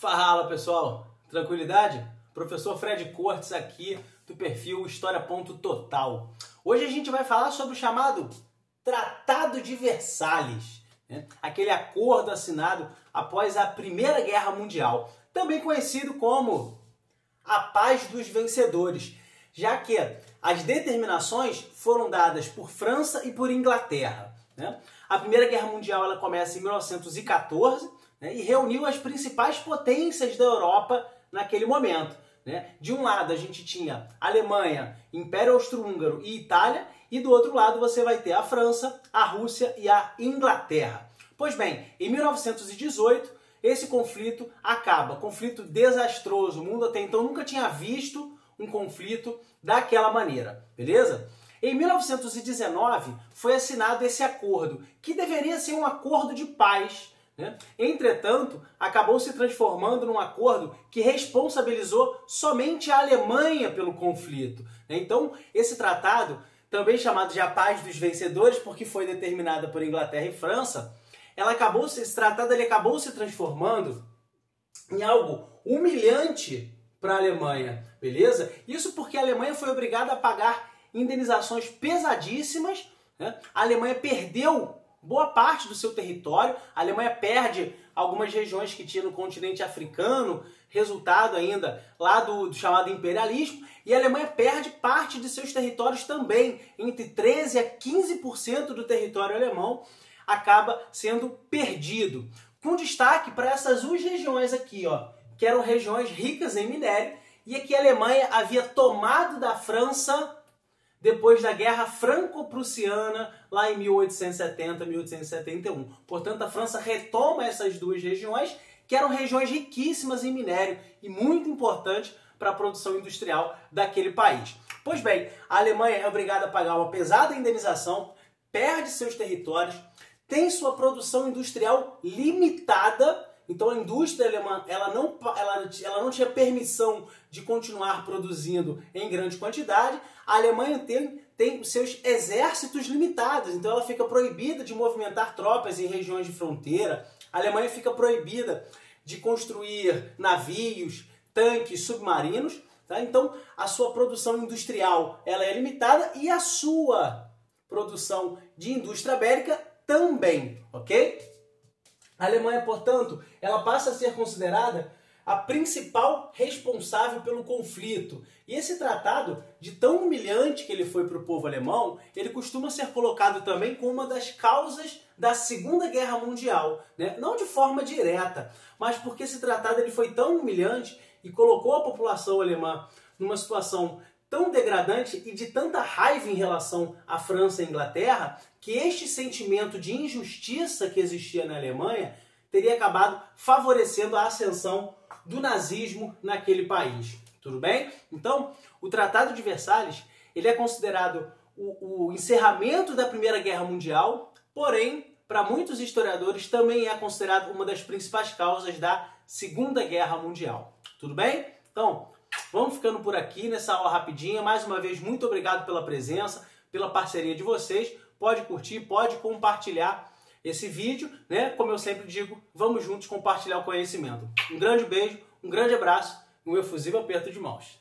Fala pessoal, tranquilidade? Professor Fred Cortes aqui do perfil História Ponto Total. Hoje a gente vai falar sobre o chamado Tratado de Versalhes, né? aquele acordo assinado após a Primeira Guerra Mundial, também conhecido como a Paz dos Vencedores, já que as determinações foram dadas por França e por Inglaterra. Né? A Primeira Guerra Mundial ela começa em 1914 né, e reuniu as principais potências da Europa naquele momento. Né? De um lado a gente tinha Alemanha, Império Austro-Húngaro e Itália, e do outro lado você vai ter a França, a Rússia e a Inglaterra. Pois bem, em 1918 esse conflito acaba, conflito desastroso. O mundo até então nunca tinha visto um conflito daquela maneira, beleza? Em 1919 foi assinado esse acordo, que deveria ser um acordo de paz né? Entretanto, acabou se transformando num acordo que responsabilizou somente a Alemanha pelo conflito. Né? Então, esse tratado, também chamado de a paz dos vencedores, porque foi determinada por Inglaterra e França, ela acabou esse tratado ele acabou se transformando em algo humilhante para a Alemanha, beleza? Isso porque a Alemanha foi obrigada a pagar indenizações pesadíssimas. Né? A Alemanha perdeu boa parte do seu território. A Alemanha perde algumas regiões que tinha no continente africano, resultado ainda lá do, do, chamado imperialismo, e a Alemanha perde parte de seus territórios também, entre 13 a 15% do território alemão acaba sendo perdido. Com destaque para essas duas regiões aqui, ó, que eram regiões ricas em minério, e que a Alemanha havia tomado da França depois da Guerra Franco-Prussiana, lá em 1870, 1871. Portanto, a França retoma essas duas regiões, que eram regiões riquíssimas em minério e muito importantes para a produção industrial daquele país. Pois bem, a Alemanha é obrigada a pagar uma pesada indenização, perde seus territórios, tem sua produção industrial limitada então a indústria alemã ela não, ela, ela não tinha permissão de continuar produzindo em grande quantidade. A Alemanha tem, tem seus exércitos limitados, então ela fica proibida de movimentar tropas em regiões de fronteira. A Alemanha fica proibida de construir navios, tanques, submarinos. Tá? Então a sua produção industrial ela é limitada e a sua produção de indústria bélica também, ok? A Alemanha, portanto, ela passa a ser considerada a principal responsável pelo conflito. E esse tratado, de tão humilhante que ele foi para o povo alemão, ele costuma ser colocado também como uma das causas da Segunda Guerra Mundial. Né? Não de forma direta, mas porque esse tratado ele foi tão humilhante e colocou a população alemã numa situação tão degradante e de tanta raiva em relação à França e à Inglaterra que este sentimento de injustiça que existia na Alemanha teria acabado favorecendo a ascensão do nazismo naquele país. Tudo bem? Então, o Tratado de Versalhes ele é considerado o, o encerramento da Primeira Guerra Mundial, porém, para muitos historiadores, também é considerado uma das principais causas da Segunda Guerra Mundial. Tudo bem? Então, Vamos ficando por aqui nessa aula rapidinha. Mais uma vez, muito obrigado pela presença, pela parceria de vocês. Pode curtir, pode compartilhar esse vídeo, né? Como eu sempre digo, vamos juntos compartilhar o conhecimento. Um grande beijo, um grande abraço e um efusivo aperto de mãos.